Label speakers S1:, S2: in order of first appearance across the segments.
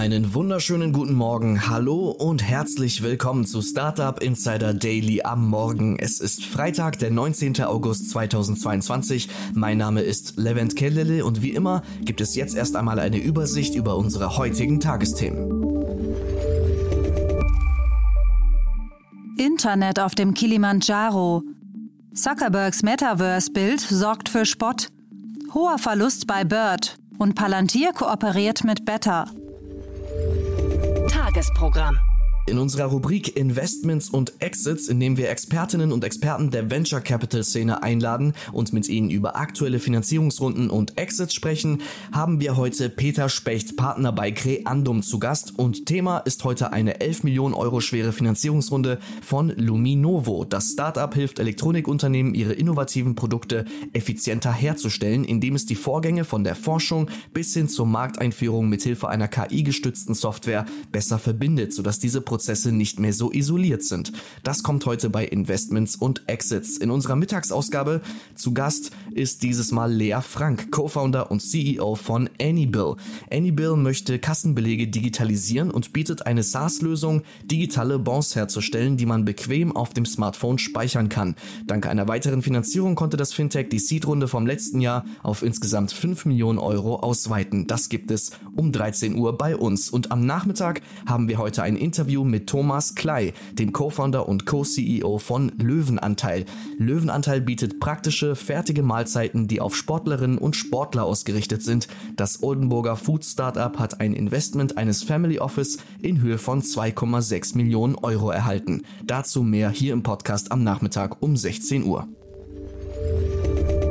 S1: Einen wunderschönen guten Morgen, hallo und herzlich willkommen zu Startup Insider Daily am Morgen. Es ist Freitag, der 19. August 2022. Mein Name ist Levent Kellele und wie immer gibt es jetzt erst einmal eine Übersicht über unsere heutigen Tagesthemen.
S2: Internet auf dem Kilimanjaro. Zuckerbergs Metaverse-Bild sorgt für Spott. Hoher Verlust bei Bird und Palantir kooperiert mit Better.
S3: Tagesprogramm.
S1: In unserer Rubrik Investments und Exits, in dem wir Expertinnen und Experten der Venture Capital Szene einladen und mit ihnen über aktuelle Finanzierungsrunden und Exits sprechen, haben wir heute Peter Specht, Partner bei Creandum zu Gast und Thema ist heute eine 11 Millionen Euro schwere Finanzierungsrunde von Luminovo. Das Startup hilft Elektronikunternehmen, ihre innovativen Produkte effizienter herzustellen, indem es die Vorgänge von der Forschung bis hin zur Markteinführung mithilfe einer KI-gestützten Software besser verbindet, sodass diese Prozesse nicht mehr so isoliert sind. Das kommt heute bei Investments und Exits. In unserer Mittagsausgabe zu Gast ist dieses Mal Lea Frank, Co-Founder und CEO von Anybill. Anybill möchte Kassenbelege digitalisieren und bietet eine SaaS-Lösung, digitale Bonds herzustellen, die man bequem auf dem Smartphone speichern kann. Dank einer weiteren Finanzierung konnte das Fintech die Seed-Runde vom letzten Jahr auf insgesamt 5 Millionen Euro ausweiten. Das gibt es um 13 Uhr bei uns. Und am Nachmittag haben wir heute ein Interview mit Thomas Klei, dem Co-Founder und Co-CEO von Löwenanteil. Löwenanteil bietet praktische, fertige Mahlzeiten, die auf Sportlerinnen und Sportler ausgerichtet sind. Das Oldenburger Food Startup hat ein Investment eines Family Office in Höhe von 2,6 Millionen Euro erhalten. Dazu mehr hier im Podcast am Nachmittag um 16 Uhr.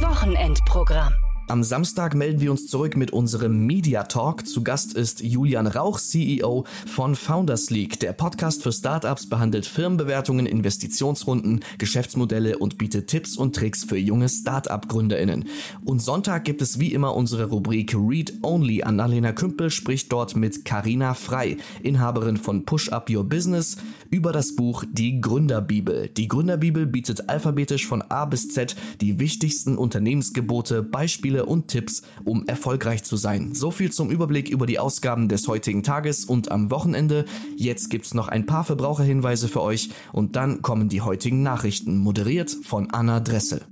S3: Wochenendprogramm.
S1: Am Samstag melden wir uns zurück mit unserem Media Talk. Zu Gast ist Julian Rauch, CEO von Founders League. Der Podcast für Startups behandelt Firmenbewertungen, Investitionsrunden, Geschäftsmodelle und bietet Tipps und Tricks für junge Startup-GründerInnen. Und Sonntag gibt es wie immer unsere Rubrik Read Only. Annalena Kümpel spricht dort mit Karina Frei, Inhaberin von Push Up Your Business, über das Buch Die Gründerbibel. Die Gründerbibel bietet alphabetisch von A bis Z die wichtigsten Unternehmensgebote, Beispiele Beispiele und Tipps, um erfolgreich zu sein. So viel zum Überblick über die Ausgaben des heutigen Tages und am Wochenende. Jetzt gibt's noch ein paar Verbraucherhinweise für euch und dann kommen die heutigen Nachrichten, moderiert von Anna Dressel.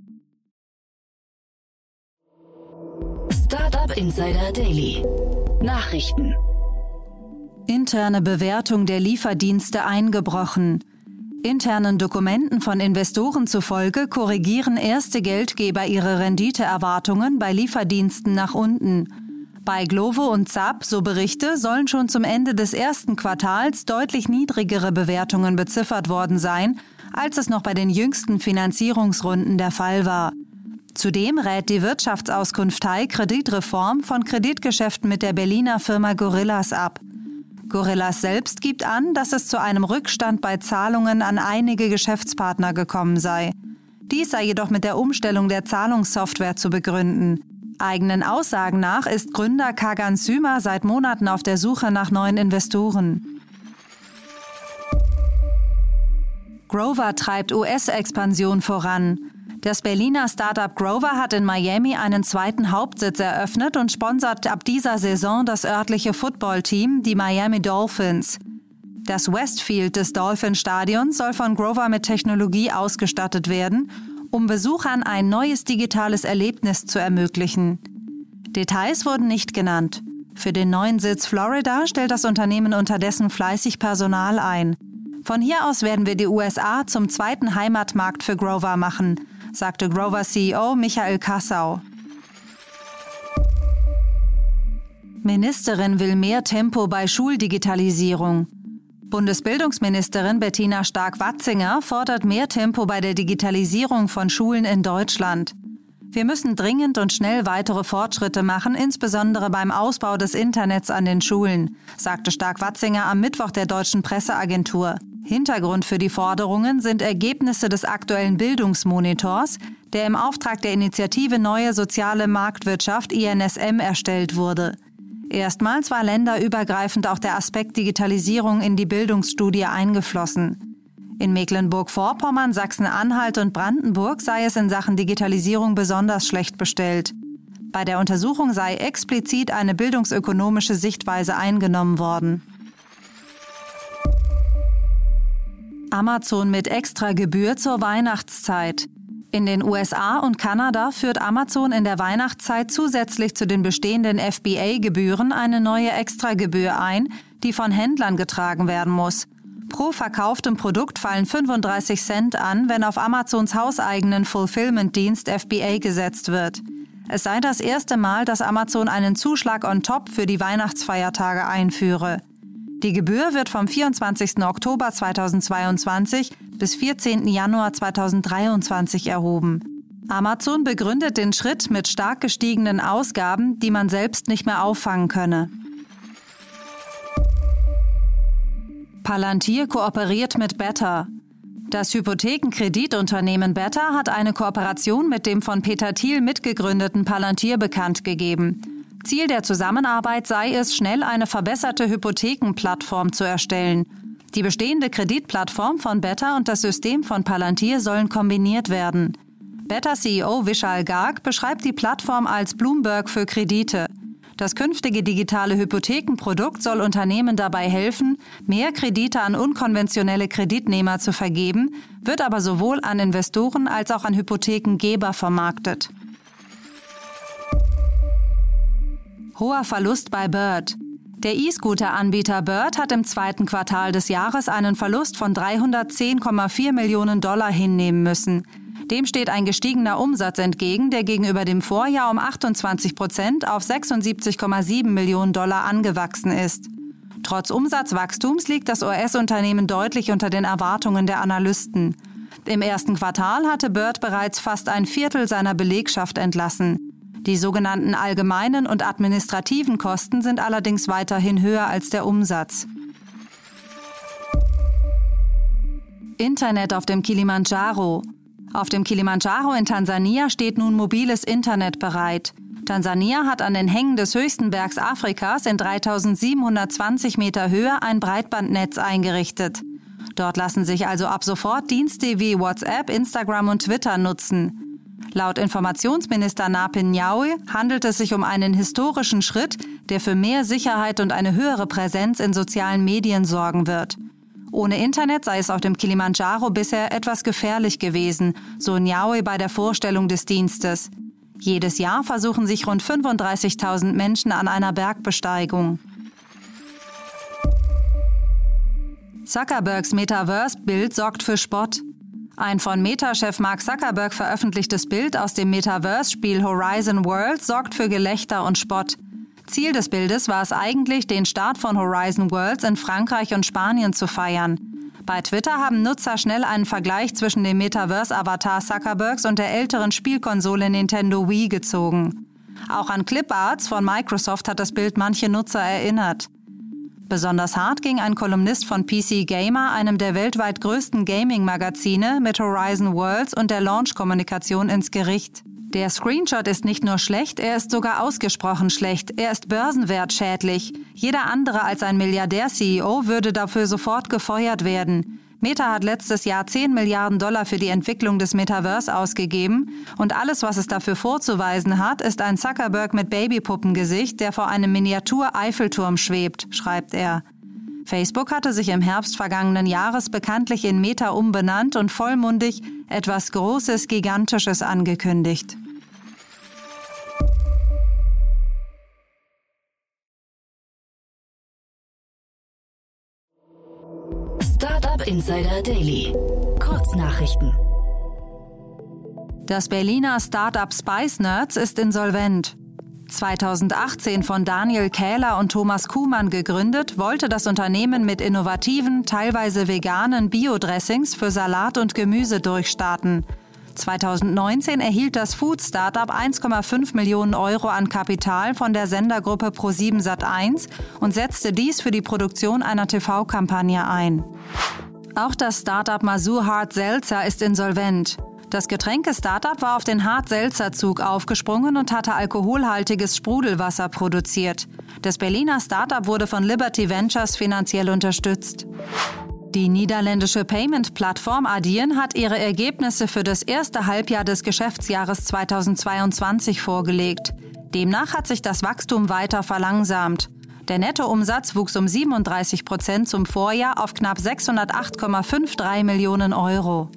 S3: Startup Insider Daily. Nachrichten.
S2: Interne Bewertung der Lieferdienste eingebrochen. Internen Dokumenten von Investoren zufolge korrigieren erste Geldgeber ihre Renditeerwartungen bei Lieferdiensten nach unten. Bei Glovo und Zap, so Berichte, sollen schon zum Ende des ersten Quartals deutlich niedrigere Bewertungen beziffert worden sein, als es noch bei den jüngsten Finanzierungsrunden der Fall war. Zudem rät die Wirtschaftsauskunftei Kreditreform von Kreditgeschäften mit der Berliner Firma Gorillas ab. Gorillas selbst gibt an, dass es zu einem Rückstand bei Zahlungen an einige Geschäftspartner gekommen sei. Dies sei jedoch mit der Umstellung der Zahlungssoftware zu begründen. Eigenen Aussagen nach ist Gründer Kagan Sümer seit Monaten auf der Suche nach neuen Investoren. Grover treibt US-Expansion voran. Das Berliner Startup Grover hat in Miami einen zweiten Hauptsitz eröffnet und sponsert ab dieser Saison das örtliche Footballteam, die Miami Dolphins. Das Westfield des Dolphin-Stadions soll von Grover mit Technologie ausgestattet werden, um Besuchern ein neues digitales Erlebnis zu ermöglichen. Details wurden nicht genannt. Für den neuen Sitz Florida stellt das Unternehmen unterdessen fleißig Personal ein. Von hier aus werden wir die USA zum zweiten Heimatmarkt für Grover machen, sagte Grover CEO Michael Kassau. Ministerin will mehr Tempo bei Schuldigitalisierung. Bundesbildungsministerin Bettina Stark-Watzinger fordert mehr Tempo bei der Digitalisierung von Schulen in Deutschland. Wir müssen dringend und schnell weitere Fortschritte machen, insbesondere beim Ausbau des Internets an den Schulen, sagte Stark-Watzinger am Mittwoch der deutschen Presseagentur. Hintergrund für die Forderungen sind Ergebnisse des aktuellen Bildungsmonitors, der im Auftrag der Initiative Neue Soziale Marktwirtschaft INSM erstellt wurde. Erstmals war länderübergreifend auch der Aspekt Digitalisierung in die Bildungsstudie eingeflossen. In Mecklenburg-Vorpommern, Sachsen-Anhalt und Brandenburg sei es in Sachen Digitalisierung besonders schlecht bestellt. Bei der Untersuchung sei explizit eine bildungsökonomische Sichtweise eingenommen worden. Amazon mit extra Gebühr zur Weihnachtszeit. In den USA und Kanada führt Amazon in der Weihnachtszeit zusätzlich zu den bestehenden FBA-Gebühren eine neue Extragebühr ein, die von Händlern getragen werden muss. Pro verkauftem Produkt fallen 35 Cent an, wenn auf Amazons hauseigenen Fulfillment-Dienst FBA gesetzt wird. Es sei das erste Mal, dass Amazon einen Zuschlag on top für die Weihnachtsfeiertage einführe. Die Gebühr wird vom 24. Oktober 2022 bis 14. Januar 2023 erhoben. Amazon begründet den Schritt mit stark gestiegenen Ausgaben, die man selbst nicht mehr auffangen könne. Palantir kooperiert mit Better. Das Hypothekenkreditunternehmen Better hat eine Kooperation mit dem von Peter Thiel mitgegründeten Palantir bekannt gegeben. Ziel der Zusammenarbeit sei es, schnell eine verbesserte Hypothekenplattform zu erstellen. Die bestehende Kreditplattform von Better und das System von Palantir sollen kombiniert werden. Better CEO Vishal Garg beschreibt die Plattform als Bloomberg für Kredite. Das künftige digitale Hypothekenprodukt soll Unternehmen dabei helfen, mehr Kredite an unkonventionelle Kreditnehmer zu vergeben, wird aber sowohl an Investoren als auch an Hypothekengeber vermarktet. Hoher Verlust bei Bird. Der E-Scooter-Anbieter Bird hat im zweiten Quartal des Jahres einen Verlust von 310,4 Millionen Dollar hinnehmen müssen. Dem steht ein gestiegener Umsatz entgegen, der gegenüber dem Vorjahr um 28 Prozent auf 76,7 Millionen Dollar angewachsen ist. Trotz Umsatzwachstums liegt das US-Unternehmen deutlich unter den Erwartungen der Analysten. Im ersten Quartal hatte Bird bereits fast ein Viertel seiner Belegschaft entlassen. Die sogenannten allgemeinen und administrativen Kosten sind allerdings weiterhin höher als der Umsatz. Internet auf dem Kilimanjaro. Auf dem Kilimanjaro in Tansania steht nun mobiles Internet bereit. Tansania hat an den Hängen des höchsten Bergs Afrikas in 3720 Meter Höhe ein Breitbandnetz eingerichtet. Dort lassen sich also ab sofort Dienste wie WhatsApp, Instagram und Twitter nutzen. Laut Informationsminister Napin Nyaui handelt es sich um einen historischen Schritt, der für mehr Sicherheit und eine höhere Präsenz in sozialen Medien sorgen wird. Ohne Internet sei es auf dem Kilimanjaro bisher etwas gefährlich gewesen, so Nyaui bei der Vorstellung des Dienstes. Jedes Jahr versuchen sich rund 35.000 Menschen an einer Bergbesteigung. Zuckerbergs Metaverse-Bild sorgt für Spott. Ein von Meta-Chef Mark Zuckerberg veröffentlichtes Bild aus dem Metaverse-Spiel Horizon World sorgt für Gelächter und Spott. Ziel des Bildes war es eigentlich, den Start von Horizon Worlds in Frankreich und Spanien zu feiern. Bei Twitter haben Nutzer schnell einen Vergleich zwischen dem Metaverse-Avatar Zuckerbergs und der älteren Spielkonsole Nintendo Wii gezogen. Auch an Cliparts von Microsoft hat das Bild manche Nutzer erinnert. Besonders hart ging ein Kolumnist von PC Gamer, einem der weltweit größten Gaming-Magazine, mit Horizon Worlds und der Launch-Kommunikation ins Gericht. Der Screenshot ist nicht nur schlecht, er ist sogar ausgesprochen schlecht. Er ist börsenwertschädlich. Jeder andere als ein Milliardär-CEO würde dafür sofort gefeuert werden. Meta hat letztes Jahr 10 Milliarden Dollar für die Entwicklung des Metaverse ausgegeben und alles, was es dafür vorzuweisen hat, ist ein Zuckerberg mit Babypuppengesicht, der vor einem Miniatur-Eiffelturm schwebt, schreibt er. Facebook hatte sich im Herbst vergangenen Jahres bekanntlich in Meta umbenannt und vollmundig etwas Großes, Gigantisches angekündigt.
S3: Insider Daily. Kurznachrichten.
S2: Das Berliner Startup Spice Nerds ist insolvent. 2018 von Daniel Kähler und Thomas Kuhmann gegründet, wollte das Unternehmen mit innovativen, teilweise veganen Biodressings für Salat und Gemüse durchstarten. 2019 erhielt das Food-Startup 1,5 Millionen Euro an Kapital von der Sendergruppe Pro7 Sat1 und setzte dies für die Produktion einer TV-Kampagne ein. Auch das Startup Masur Hard Seltzer ist insolvent. Das Getränke-Startup war auf den Hart-Seltzer-Zug aufgesprungen und hatte alkoholhaltiges Sprudelwasser produziert. Das Berliner Startup wurde von Liberty Ventures finanziell unterstützt. Die niederländische Payment-Plattform Adyen hat ihre Ergebnisse für das erste Halbjahr des Geschäftsjahres 2022 vorgelegt. Demnach hat sich das Wachstum weiter verlangsamt. Der Nettoumsatz wuchs um 37 Prozent zum Vorjahr auf knapp 608,53 Millionen Euro.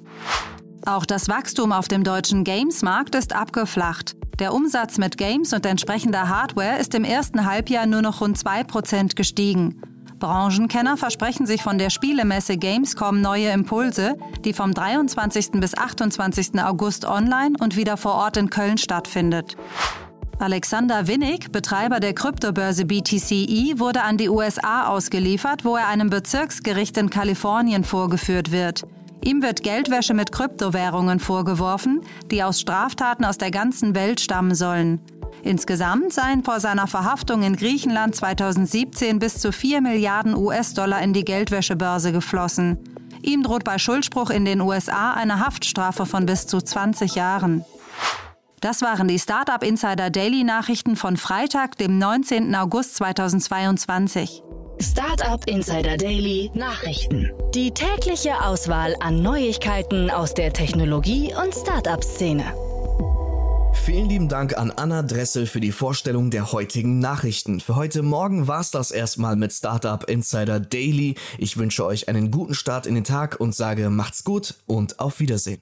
S2: Auch das Wachstum auf dem deutschen Games-Markt ist abgeflacht. Der Umsatz mit Games und entsprechender Hardware ist im ersten Halbjahr nur noch rund 2% gestiegen. Branchenkenner versprechen sich von der Spielemesse Gamescom neue Impulse, die vom 23. bis 28. August online und wieder vor Ort in Köln stattfindet. Alexander Winnig, Betreiber der Kryptobörse BTCE, wurde an die USA ausgeliefert, wo er einem Bezirksgericht in Kalifornien vorgeführt wird. Ihm wird Geldwäsche mit Kryptowährungen vorgeworfen, die aus Straftaten aus der ganzen Welt stammen sollen. Insgesamt seien vor seiner Verhaftung in Griechenland 2017 bis zu 4 Milliarden US-Dollar in die Geldwäschebörse geflossen. Ihm droht bei Schuldspruch in den USA eine Haftstrafe von bis zu 20 Jahren. Das waren die Startup Insider Daily Nachrichten von Freitag, dem 19. August 2022.
S3: Startup Insider Daily Nachrichten. Die tägliche Auswahl an Neuigkeiten aus der Technologie- und Startup-Szene.
S1: Vielen lieben Dank an Anna Dressel für die Vorstellung der heutigen Nachrichten. Für heute Morgen war es das erstmal mit Startup Insider Daily. Ich wünsche euch einen guten Start in den Tag und sage macht's gut und auf Wiedersehen.